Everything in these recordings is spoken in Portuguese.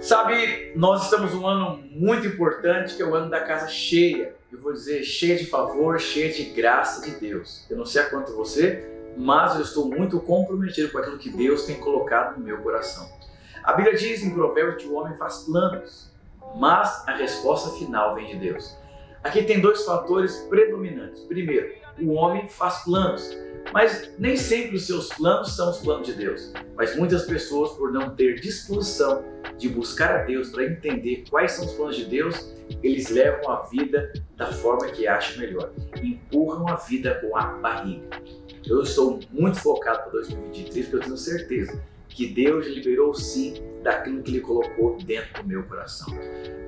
Sabe, nós estamos num ano muito importante, que é o ano da casa cheia. Eu vou dizer cheia de favor, cheia de graça de Deus. Eu não sei a quanto você, mas eu estou muito comprometido com aquilo que Deus tem colocado no meu coração. A Bíblia diz em Provérbios que o homem faz planos, mas a resposta final vem de Deus. Aqui tem dois fatores predominantes. Primeiro, o homem faz planos, mas nem sempre os seus planos são os planos de Deus. Mas muitas pessoas, por não ter disposição de buscar a Deus para entender quais são os planos de Deus, eles levam a vida da forma que acham melhor, empurram a vida com a barriga. Eu estou muito focado para 2023 porque eu tenho certeza que Deus liberou sim daquilo que Ele colocou dentro do meu coração.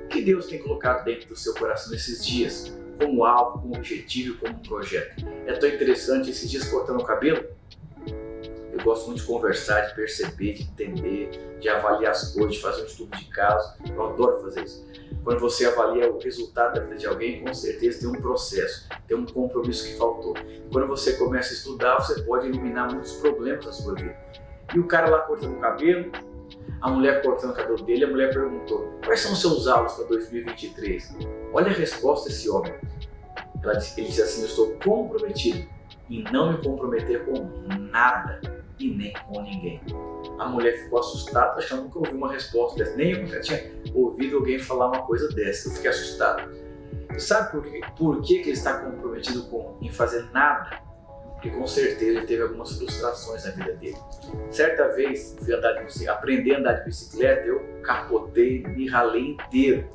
O que Deus tem colocado dentro do seu coração nesses dias, como alvo, como objetivo, como projeto? É tão interessante esses dias cortando o cabelo. Eu gosto muito de conversar, de perceber, de entender, de avaliar as coisas, de fazer um estudo de caso. Eu adoro fazer isso. Quando você avalia o resultado da vida de alguém, com certeza tem um processo, tem um compromisso que faltou. Quando você começa a estudar, você pode eliminar muitos problemas da sua vida. E o cara lá cortando o cabelo, a mulher cortando o cabelo dele, a mulher perguntou: Quais são os seus alvos para 2023? Olha a resposta desse homem. Disse, ele disse assim: Eu estou comprometido em não me comprometer com nada e nem com ninguém. A mulher ficou assustada, achando que ouviu uma resposta dessa. Nem eu nunca tinha ouvido alguém falar uma coisa dessa. Eu fiquei assustado. Sabe por, quê? por que, que ele está comprometido com, em fazer nada? Porque com certeza ele teve algumas frustrações na vida dele. Certa vez, fui andar de bicicleta, aprender a andar de bicicleta, eu capotei, me ralei inteiro.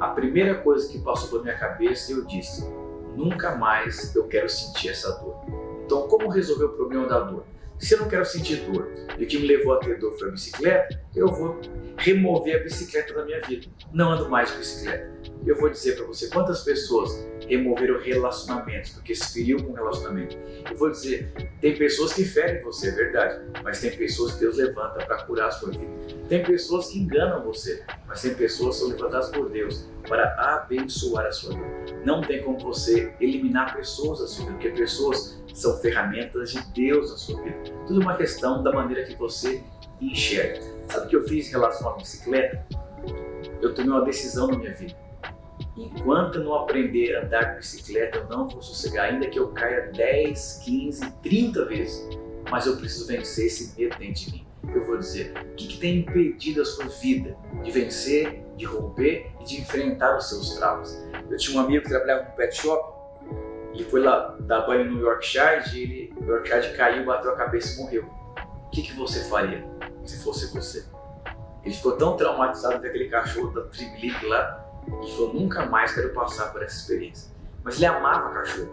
A primeira coisa que passou pela minha cabeça, eu disse: nunca mais eu quero sentir essa dor. Então, como resolver o problema da dor? Se eu não quero sentir dor e o que me levou a ter dor foi a bicicleta, eu vou remover a bicicleta da minha vida. Não ando mais de bicicleta. Eu vou dizer para você quantas pessoas removeram relacionamentos porque se feriu com relacionamento. Eu vou dizer, tem pessoas que ferem você, é verdade, mas tem pessoas que Deus levanta para curar a sua vida. Tem pessoas que enganam você, mas tem pessoas que são levantadas por Deus para abençoar a sua vida. Não tem como você eliminar pessoas da sua vida, porque pessoas são ferramentas de Deus na sua vida. Tudo uma questão da maneira que você enxerga. Sabe o que eu fiz em relação à bicicleta? Eu tomei uma decisão na minha vida. Enquanto eu não aprender a andar de bicicleta, eu não vou sossegar, ainda que eu caia 10, 15, 30 vezes. Mas eu preciso vencer esse medo dentro de mim. Eu vou dizer, o que, que tem impedido a sua vida de vencer, de romper e de enfrentar os seus traumas? Eu tinha um amigo que trabalhava no pet shop ele foi lá dar banho no Yorkshire e ele, o Yorkshire caiu, bateu a cabeça e morreu. O que, que você faria se fosse você? Ele ficou tão traumatizado com aquele cachorro da Triglyph lá, ele falou, nunca mais quero passar por essa experiência. Mas ele amava cachorro.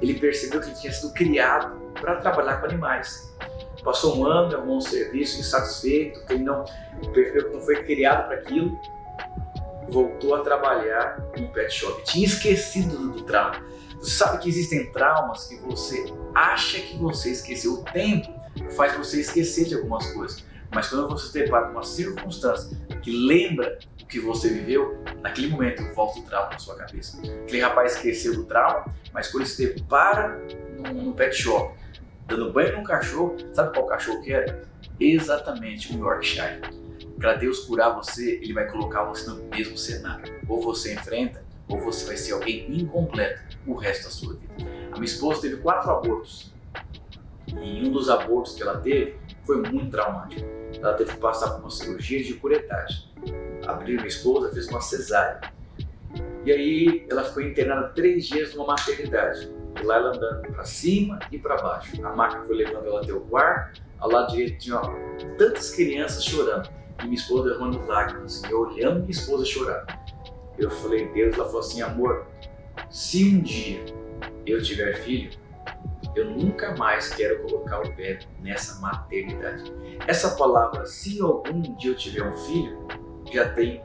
Ele percebeu que ele tinha sido criado para trabalhar com animais. Passou um ano, arrumou um serviço insatisfeito, que ele não percebeu que não foi criado para aquilo, voltou a trabalhar no pet shop. Tinha esquecido do, trauma. Você sabe que existem traumas que você acha que você esqueceu. O tempo faz você esquecer de algumas coisas. Mas quando você se depara com uma circunstância que lembra o que você viveu, naquele momento volta o trauma na sua cabeça. Aquele rapaz esqueceu do trauma, mas quando se depara no, no pet shop, dando banho num cachorro, sabe qual cachorro que era? Exatamente um Yorkshire. Para Deus curar você, Ele vai colocar você no mesmo cenário. Ou você enfrenta, ou você vai ser alguém incompleto o resto da sua vida. A minha esposa teve quatro abortos. E um dos abortos que ela teve foi muito traumático. Ela teve que passar por uma cirurgia de curetagem. Abriu minha esposa, fez uma cesárea. E aí ela ficou internada três dias numa maternidade. E lá ela andando para cima e para baixo. A maca foi levando ela até o quarto. Ao lado direito tinha ó, tantas crianças chorando. E minha esposa derramando lágrimas. E eu olhando minha esposa chorar. Eu falei, Deus, ela falou assim, amor, se um dia eu tiver filho, eu nunca mais quero colocar o pé nessa maternidade. Essa palavra, se algum dia eu tiver um filho, já tem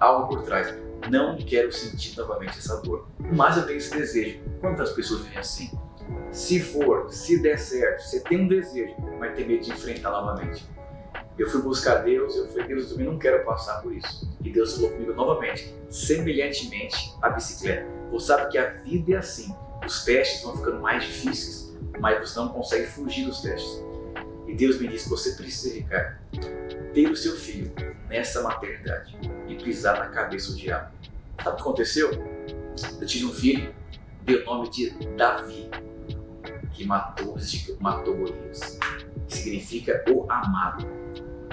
algo por trás. Não quero sentir novamente essa dor. Mas eu tenho esse desejo. Quantas pessoas vivem assim? Se for, se der certo, você tem um desejo, mas tem medo de enfrentar novamente. Eu fui buscar Deus, eu falei, Deus, eu também não quero passar por isso. E Deus falou comigo novamente, semelhantemente à bicicleta. Você sabe que a vida é assim. Os testes vão ficando mais difíceis, mas você não consegue fugir dos testes. E Deus me disse: você precisa, Ricardo, ter o seu filho nessa maternidade e pisar na cabeça do diabo. Sabe o que aconteceu? Eu tive um filho, deu o nome de Davi, que matou, matou Golias. Significa o amado.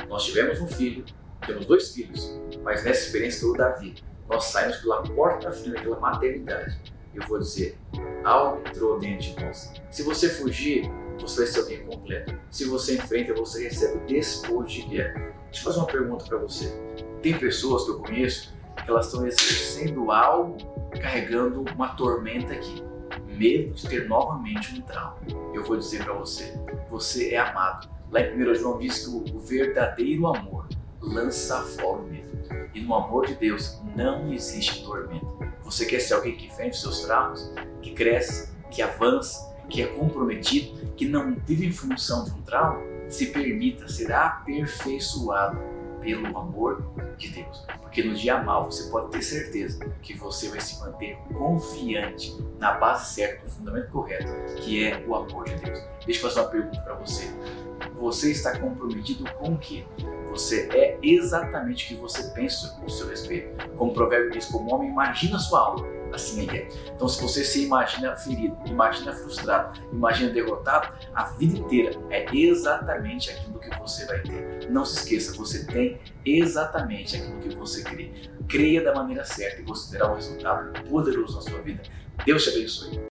Nós tivemos um filho, temos dois filhos, mas nessa experiência foi o Davi. Nós saímos pela porta frente daquela maternidade. Eu vou dizer, algo entrou dentro de nós. Se você fugir, você vai ser alguém completo. Se você enfrenta, você recebe o despojo de guerra. Deixa eu fazer uma pergunta para você. Tem pessoas que eu conheço que elas estão exercendo algo carregando uma tormenta aqui. Medo de ter novamente um trauma. Eu vou dizer para você, você é amado. Lá em 1 João diz que o verdadeiro amor lança fora o medo. E no amor de Deus não existe tormento. Você quer ser alguém que os seus traumas, que cresce, que avança, que é comprometido, que não vive em função de um trauma? Se permita ser aperfeiçoado pelo amor de Deus. Porque no dia mal você pode ter certeza que você vai se manter confiante na base certa, no fundamento correto, que é o amor de Deus. Deixa eu fazer uma pergunta para você. Você está comprometido com o quê? Você é exatamente o que você pensa o seu respeito. Como o provérbio diz, como homem imagina sua alma, assim ele é. Então, se você se imagina ferido, imagina frustrado, imagina derrotado, a vida inteira é exatamente aquilo que você vai ter. Não se esqueça, você tem exatamente aquilo que você crê. Creia da maneira certa e você terá um resultado poderoso na sua vida. Deus te abençoe.